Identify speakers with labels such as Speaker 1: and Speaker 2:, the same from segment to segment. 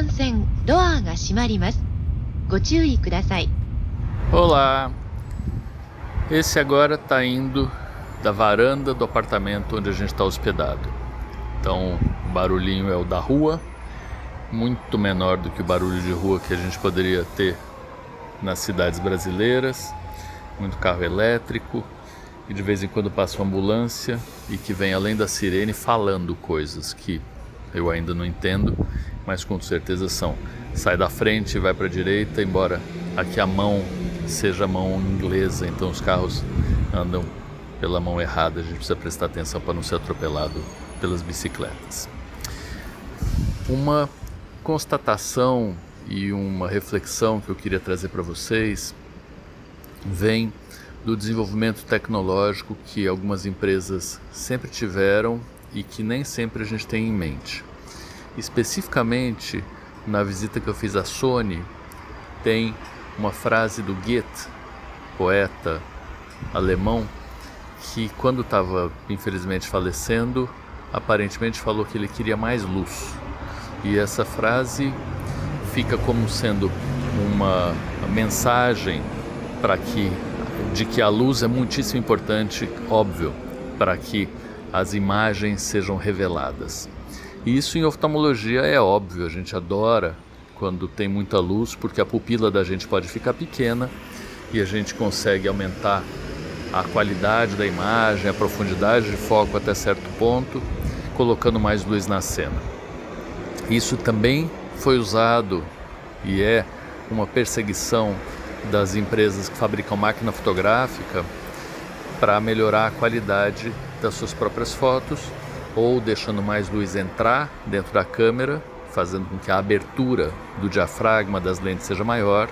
Speaker 1: 幹線ドアが閉まります。ご注意ください。
Speaker 2: Olá! Esse agora está indo da varanda do apartamento onde a gente está hospedado. Então, o barulhinho é o da rua, muito menor do que o barulho de rua que a gente poderia ter nas cidades brasileiras. Muito carro elétrico e de vez em quando passa uma ambulância e que vem além da sirene falando coisas que eu ainda não entendo, mas com certeza são. Sai da frente vai para a direita, embora aqui a mão seja a mão inglesa, então os carros andam pela mão errada, a gente precisa prestar atenção para não ser atropelado pelas bicicletas. Uma constatação e uma reflexão que eu queria trazer para vocês vem do desenvolvimento tecnológico que algumas empresas sempre tiveram e que nem sempre a gente tem em mente. Especificamente na visita que eu fiz à Sony, tem uma frase do Goethe, poeta alemão, que quando estava infelizmente falecendo, aparentemente falou que ele queria mais luz. E essa frase fica como sendo uma mensagem para que de que a luz é muitíssimo importante, óbvio, para que as imagens sejam reveladas. E isso em oftalmologia é óbvio, a gente adora quando tem muita luz, porque a pupila da gente pode ficar pequena e a gente consegue aumentar a qualidade da imagem, a profundidade de foco até certo ponto, colocando mais luz na cena. Isso também foi usado e é uma perseguição das empresas que fabricam máquina fotográfica para melhorar a qualidade das suas próprias fotos ou deixando mais luz entrar dentro da câmera, fazendo com que a abertura do diafragma das lentes seja maior.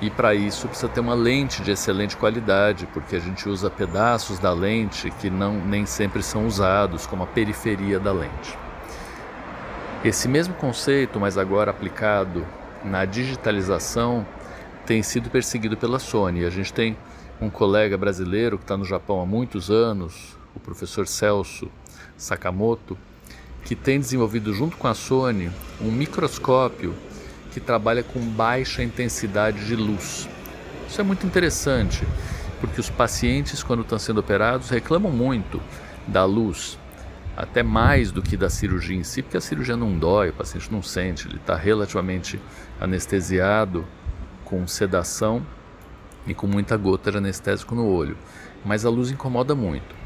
Speaker 2: E para isso precisa ter uma lente de excelente qualidade, porque a gente usa pedaços da lente que não nem sempre são usados, como a periferia da lente. Esse mesmo conceito, mas agora aplicado na digitalização, tem sido perseguido pela Sony. A gente tem um colega brasileiro que está no Japão há muitos anos, o professor Celso Sakamoto, que tem desenvolvido junto com a Sony um microscópio que trabalha com baixa intensidade de luz. Isso é muito interessante, porque os pacientes, quando estão sendo operados, reclamam muito da luz, até mais do que da cirurgia em si, porque a cirurgia não dói, o paciente não sente, ele está relativamente anestesiado, com sedação e com muita gota de anestésico no olho. Mas a luz incomoda muito.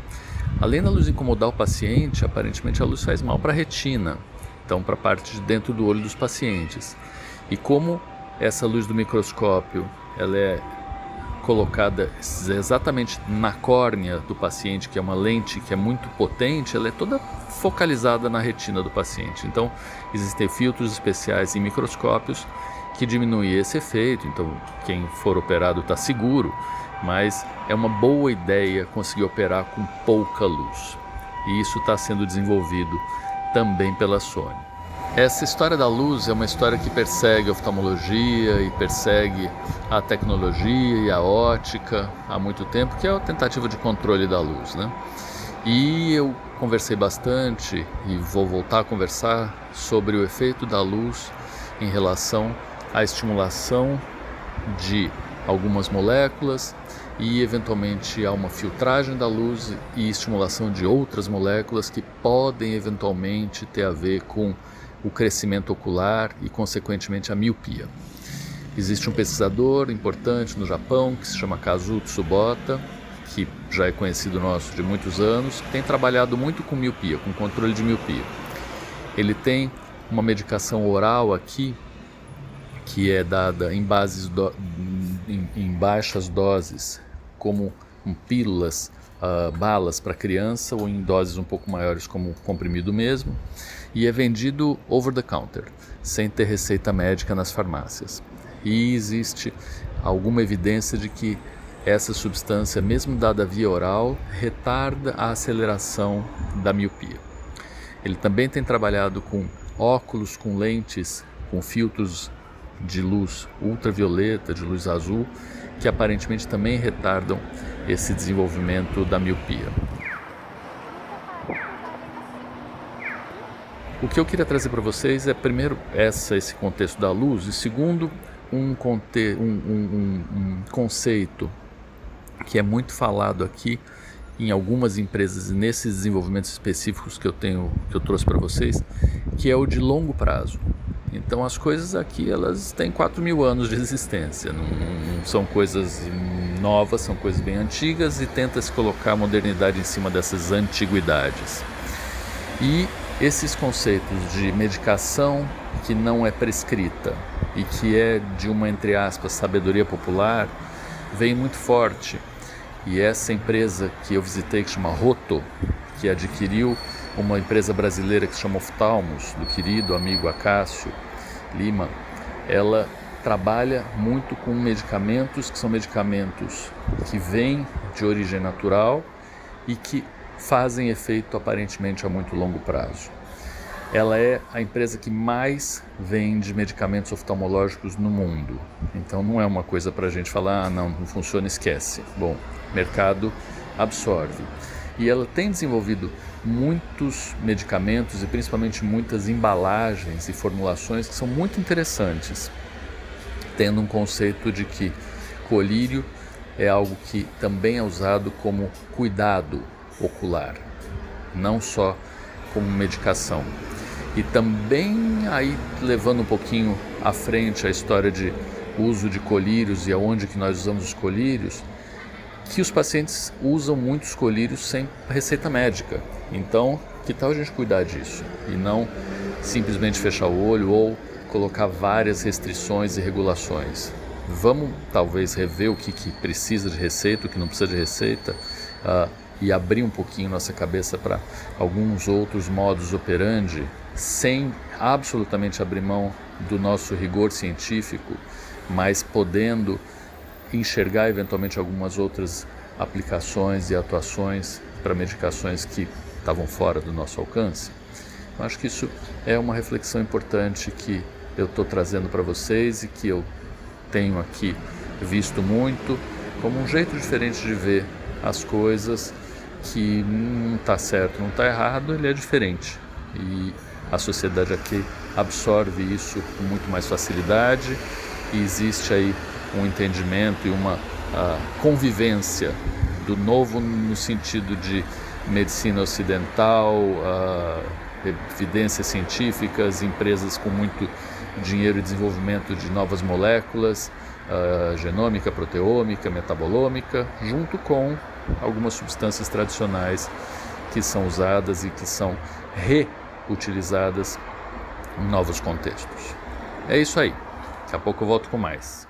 Speaker 2: Além da luz incomodar o paciente, aparentemente a luz faz mal para a retina, então para a parte de dentro do olho dos pacientes. E como essa luz do microscópio ela é colocada exatamente na córnea do paciente, que é uma lente que é muito potente, ela é toda focalizada na retina do paciente. Então, existem filtros especiais em microscópios que diminuem esse efeito. Então, quem for operado está seguro, mas é uma boa ideia conseguir operar com pouca luz. E isso está sendo desenvolvido também pela Sony. Essa história da luz é uma história que persegue a oftalmologia e persegue a tecnologia e a ótica há muito tempo, que é a tentativa de controle da luz, né? E eu conversei bastante e vou voltar a conversar sobre o efeito da luz em relação à estimulação de algumas moléculas e eventualmente há uma filtragem da luz e estimulação de outras moléculas que podem eventualmente ter a ver com o crescimento ocular e, consequentemente, a miopia. Existe um pesquisador importante no Japão que se chama Kazuo Tsubota, que já é conhecido nosso de muitos anos, que tem trabalhado muito com miopia, com controle de miopia. Ele tem uma medicação oral aqui que é dada em bases do, em, em, baixas doses, como pílulas, uh, balas para criança ou em doses um pouco maiores como comprimido mesmo, e é vendido over the counter, sem ter receita médica nas farmácias. E existe alguma evidência de que essa substância, mesmo dada via oral, retarda a aceleração da miopia. Ele também tem trabalhado com óculos com lentes com filtros de luz ultravioleta, de luz azul, que aparentemente também retardam esse desenvolvimento da miopia. O que eu queria trazer para vocês é, primeiro, essa, esse contexto da luz, e segundo, um, conte um, um, um conceito que é muito falado aqui em algumas empresas nesses desenvolvimentos específicos que eu tenho que eu trouxe para vocês, que é o de longo prazo. Então as coisas aqui elas têm 4 mil anos de existência, não, não, são coisas novas, são coisas bem antigas e tenta se colocar a modernidade em cima dessas antiguidades. E esses conceitos de medicação que não é prescrita e que é de uma entre aspas sabedoria popular vem muito forte e essa empresa que eu visitei, que chama Roto, que adquiriu uma empresa brasileira que se chama Oftalmos, do querido amigo Acácio Lima, ela trabalha muito com medicamentos que são medicamentos que vêm de origem natural e que fazem efeito aparentemente a muito longo prazo. Ela é a empresa que mais vende medicamentos oftalmológicos no mundo. Então não é uma coisa para a gente falar, ah, não, não funciona, esquece. Bom, mercado absorve. E ela tem desenvolvido muitos medicamentos e principalmente muitas embalagens e formulações que são muito interessantes, tendo um conceito de que colírio é algo que também é usado como cuidado ocular, não só como medicação. E também aí levando um pouquinho à frente a história de uso de colírios e aonde que nós usamos os colírios, que os pacientes usam muitos colírios sem receita médica. Então, que tal a gente cuidar disso e não simplesmente fechar o olho ou colocar várias restrições e regulações? Vamos talvez rever o que, que precisa de receita, o que não precisa de receita uh, e abrir um pouquinho nossa cabeça para alguns outros modos operandi sem absolutamente abrir mão do nosso rigor científico, mas podendo enxergar eventualmente algumas outras aplicações e atuações para medicações que estavam fora do nosso alcance. Eu acho que isso é uma reflexão importante que eu estou trazendo para vocês e que eu tenho aqui visto muito como um jeito diferente de ver as coisas que não está certo, não está errado, ele é diferente. E a sociedade aqui absorve isso com muito mais facilidade e existe aí um entendimento e uma convivência do novo no sentido de medicina ocidental, evidências científicas, empresas com muito dinheiro e desenvolvimento de novas moléculas, genômica, proteômica, metabolômica, junto com algumas substâncias tradicionais que são usadas e que são reutilizadas em novos contextos. É isso aí. Daqui a pouco eu volto com mais.